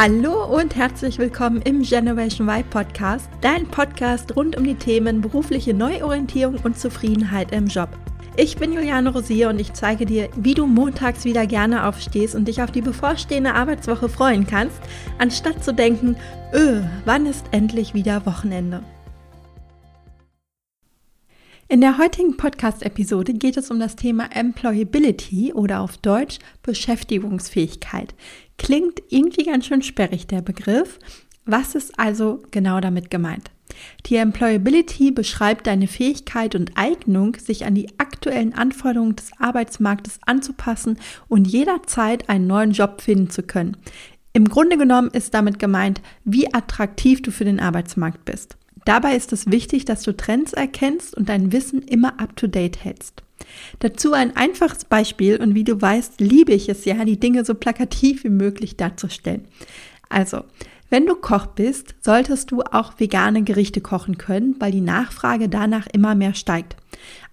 Hallo und herzlich willkommen im Generation Y Podcast, dein Podcast rund um die Themen berufliche Neuorientierung und Zufriedenheit im Job. Ich bin Juliane Rosier und ich zeige dir, wie du montags wieder gerne aufstehst und dich auf die bevorstehende Arbeitswoche freuen kannst, anstatt zu denken, öh, wann ist endlich wieder Wochenende? In der heutigen Podcast-Episode geht es um das Thema Employability oder auf Deutsch Beschäftigungsfähigkeit. Klingt irgendwie ganz schön sperrig der Begriff. Was ist also genau damit gemeint? Die Employability beschreibt deine Fähigkeit und Eignung, sich an die aktuellen Anforderungen des Arbeitsmarktes anzupassen und jederzeit einen neuen Job finden zu können. Im Grunde genommen ist damit gemeint, wie attraktiv du für den Arbeitsmarkt bist. Dabei ist es wichtig, dass du Trends erkennst und dein Wissen immer up-to-date hältst. Dazu ein einfaches Beispiel und wie du weißt, liebe ich es ja, die Dinge so plakativ wie möglich darzustellen. Also, wenn du Koch bist, solltest du auch vegane Gerichte kochen können, weil die Nachfrage danach immer mehr steigt.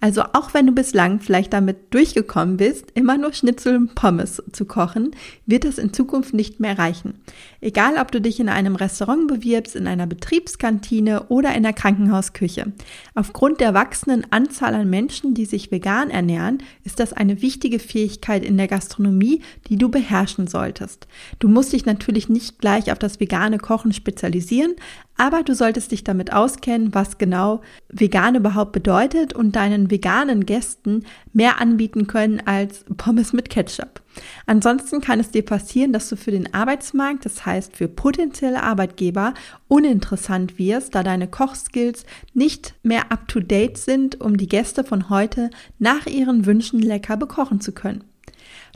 Also auch wenn du bislang vielleicht damit durchgekommen bist, immer nur Schnitzel und Pommes zu kochen, wird das in Zukunft nicht mehr reichen. Egal, ob du dich in einem Restaurant bewirbst, in einer Betriebskantine oder in der Krankenhausküche. Aufgrund der wachsenden Anzahl an Menschen, die sich vegan ernähren, ist das eine wichtige Fähigkeit in der Gastronomie, die du beherrschen solltest. Du musst dich natürlich nicht gleich auf das vegane Kochen spezialisieren, aber du solltest dich damit auskennen, was genau vegan überhaupt bedeutet und deinen veganen Gästen mehr anbieten können als Pommes mit Ketchup. Ansonsten kann es dir passieren, dass du für den Arbeitsmarkt, das heißt für potenzielle Arbeitgeber, uninteressant wirst, da deine Kochskills nicht mehr up-to-date sind, um die Gäste von heute nach ihren Wünschen lecker bekochen zu können.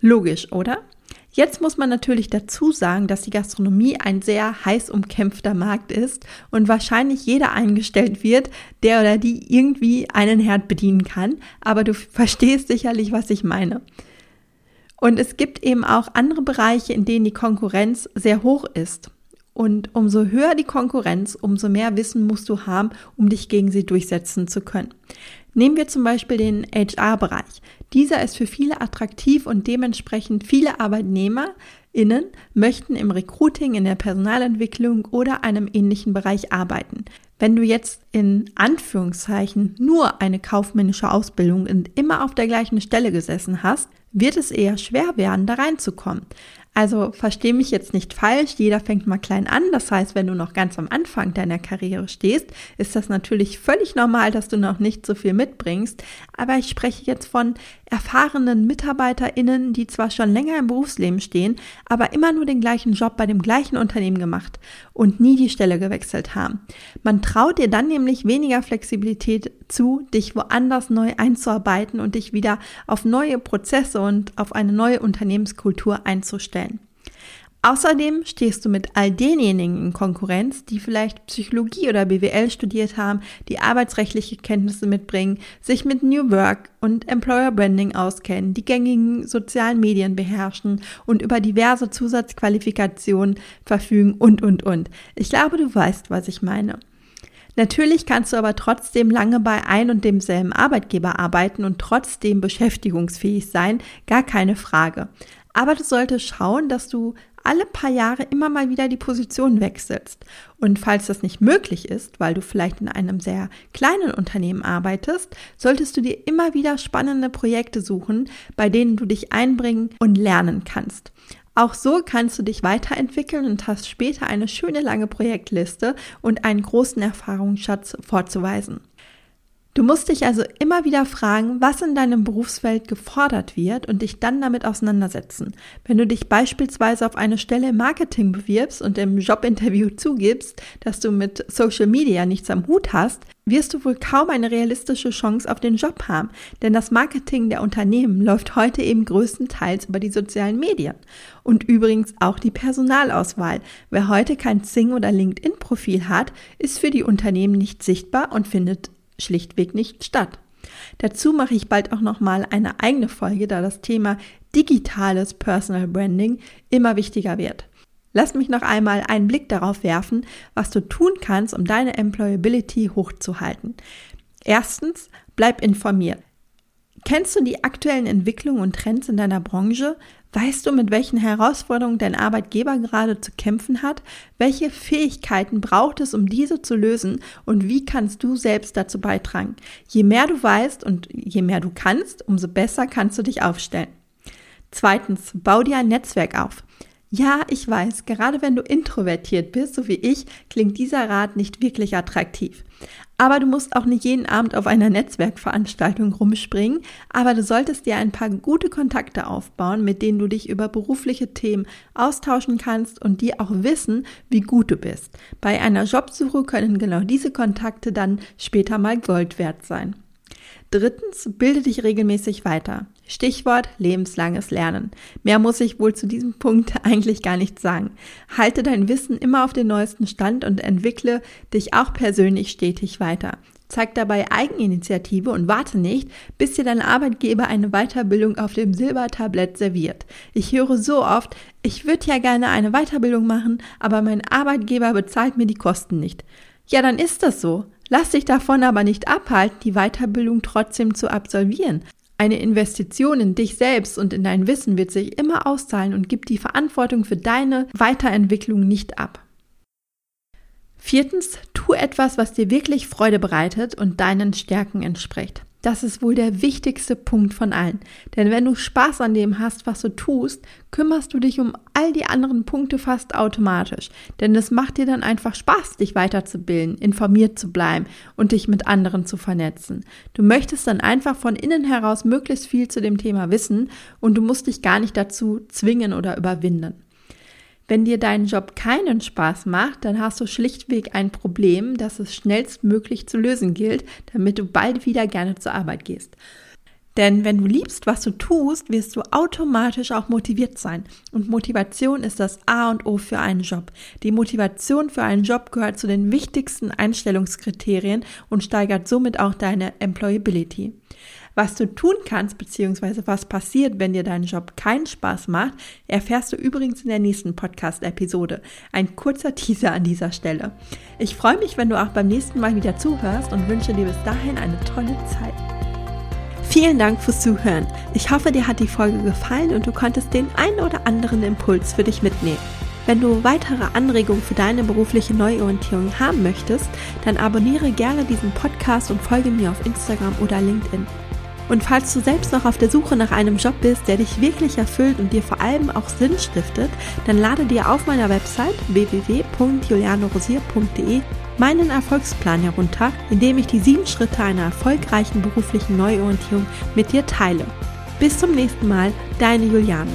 Logisch, oder? Jetzt muss man natürlich dazu sagen, dass die Gastronomie ein sehr heiß umkämpfter Markt ist und wahrscheinlich jeder eingestellt wird, der oder die irgendwie einen Herd bedienen kann. Aber du verstehst sicherlich, was ich meine. Und es gibt eben auch andere Bereiche, in denen die Konkurrenz sehr hoch ist. Und umso höher die Konkurrenz, umso mehr Wissen musst du haben, um dich gegen sie durchsetzen zu können. Nehmen wir zum Beispiel den HR-Bereich. Dieser ist für viele attraktiv und dementsprechend viele ArbeitnehmerInnen möchten im Recruiting, in der Personalentwicklung oder einem ähnlichen Bereich arbeiten. Wenn du jetzt in Anführungszeichen nur eine kaufmännische Ausbildung und immer auf der gleichen Stelle gesessen hast, wird es eher schwer werden, da reinzukommen. Also verstehe mich jetzt nicht falsch, jeder fängt mal klein an. Das heißt, wenn du noch ganz am Anfang deiner Karriere stehst, ist das natürlich völlig normal, dass du noch nicht so viel mitbringst. Aber ich spreche jetzt von erfahrenen MitarbeiterInnen, die zwar schon länger im Berufsleben stehen, aber immer nur den gleichen Job bei dem gleichen Unternehmen gemacht und nie die Stelle gewechselt haben. Man traut dir dann nämlich weniger Flexibilität zu, dich woanders neu einzuarbeiten und dich wieder auf neue Prozesse und auf eine neue Unternehmenskultur einzustellen. Außerdem stehst du mit all denjenigen in Konkurrenz, die vielleicht Psychologie oder BWL studiert haben, die arbeitsrechtliche Kenntnisse mitbringen, sich mit New Work und Employer Branding auskennen, die gängigen sozialen Medien beherrschen und über diverse Zusatzqualifikationen verfügen und, und, und. Ich glaube, du weißt, was ich meine. Natürlich kannst du aber trotzdem lange bei ein und demselben Arbeitgeber arbeiten und trotzdem beschäftigungsfähig sein, gar keine Frage. Aber du solltest schauen, dass du alle paar Jahre immer mal wieder die Position wechselst. Und falls das nicht möglich ist, weil du vielleicht in einem sehr kleinen Unternehmen arbeitest, solltest du dir immer wieder spannende Projekte suchen, bei denen du dich einbringen und lernen kannst. Auch so kannst du dich weiterentwickeln und hast später eine schöne lange Projektliste und einen großen Erfahrungsschatz vorzuweisen. Du musst dich also immer wieder fragen, was in deinem Berufsfeld gefordert wird und dich dann damit auseinandersetzen. Wenn du dich beispielsweise auf eine Stelle im Marketing bewirbst und im Jobinterview zugibst, dass du mit Social Media nichts am Hut hast, wirst du wohl kaum eine realistische Chance auf den Job haben, denn das Marketing der Unternehmen läuft heute eben größtenteils über die sozialen Medien. Und übrigens auch die Personalauswahl. Wer heute kein Zing oder LinkedIn-Profil hat, ist für die Unternehmen nicht sichtbar und findet schlichtweg nicht statt. Dazu mache ich bald auch noch mal eine eigene Folge, da das Thema digitales Personal Branding immer wichtiger wird. Lass mich noch einmal einen Blick darauf werfen, was du tun kannst, um deine Employability hochzuhalten. Erstens, bleib informiert. Kennst du die aktuellen Entwicklungen und Trends in deiner Branche? Weißt du, mit welchen Herausforderungen dein Arbeitgeber gerade zu kämpfen hat? Welche Fähigkeiten braucht es, um diese zu lösen? Und wie kannst du selbst dazu beitragen? Je mehr du weißt und je mehr du kannst, umso besser kannst du dich aufstellen. Zweitens, bau dir ein Netzwerk auf. Ja, ich weiß, gerade wenn du introvertiert bist, so wie ich, klingt dieser Rat nicht wirklich attraktiv. Aber du musst auch nicht jeden Abend auf einer Netzwerkveranstaltung rumspringen, aber du solltest dir ein paar gute Kontakte aufbauen, mit denen du dich über berufliche Themen austauschen kannst und die auch wissen, wie gut du bist. Bei einer Jobsuche können genau diese Kontakte dann später mal Gold wert sein. Drittens, bilde dich regelmäßig weiter. Stichwort lebenslanges Lernen. Mehr muss ich wohl zu diesem Punkt eigentlich gar nicht sagen. Halte dein Wissen immer auf den neuesten Stand und entwickle dich auch persönlich stetig weiter. Zeig dabei Eigeninitiative und warte nicht, bis dir dein Arbeitgeber eine Weiterbildung auf dem Silbertablett serviert. Ich höre so oft, ich würde ja gerne eine Weiterbildung machen, aber mein Arbeitgeber bezahlt mir die Kosten nicht. Ja, dann ist das so. Lass dich davon aber nicht abhalten, die Weiterbildung trotzdem zu absolvieren. Eine Investition in dich selbst und in dein Wissen wird sich immer auszahlen und gibt die Verantwortung für deine Weiterentwicklung nicht ab. Viertens, tu etwas, was dir wirklich Freude bereitet und deinen Stärken entspricht. Das ist wohl der wichtigste Punkt von allen. Denn wenn du Spaß an dem hast, was du tust, kümmerst du dich um all die anderen Punkte fast automatisch. Denn es macht dir dann einfach Spaß, dich weiterzubilden, informiert zu bleiben und dich mit anderen zu vernetzen. Du möchtest dann einfach von innen heraus möglichst viel zu dem Thema wissen und du musst dich gar nicht dazu zwingen oder überwinden. Wenn dir dein Job keinen Spaß macht, dann hast du schlichtweg ein Problem, das es schnellstmöglich zu lösen gilt, damit du bald wieder gerne zur Arbeit gehst. Denn wenn du liebst, was du tust, wirst du automatisch auch motiviert sein. Und Motivation ist das A und O für einen Job. Die Motivation für einen Job gehört zu den wichtigsten Einstellungskriterien und steigert somit auch deine Employability. Was du tun kannst, beziehungsweise was passiert, wenn dir dein Job keinen Spaß macht, erfährst du übrigens in der nächsten Podcast-Episode. Ein kurzer Teaser an dieser Stelle. Ich freue mich, wenn du auch beim nächsten Mal wieder zuhörst und wünsche dir bis dahin eine tolle Zeit. Vielen Dank fürs Zuhören. Ich hoffe, dir hat die Folge gefallen und du konntest den einen oder anderen Impuls für dich mitnehmen. Wenn du weitere Anregungen für deine berufliche Neuorientierung haben möchtest, dann abonniere gerne diesen Podcast und folge mir auf Instagram oder LinkedIn. Und falls du selbst noch auf der Suche nach einem Job bist, der dich wirklich erfüllt und dir vor allem auch Sinn stiftet, dann lade dir auf meiner Website www.julianorosier.de meinen Erfolgsplan herunter, in dem ich die sieben Schritte einer erfolgreichen beruflichen Neuorientierung mit dir teile. Bis zum nächsten Mal, deine Juliane.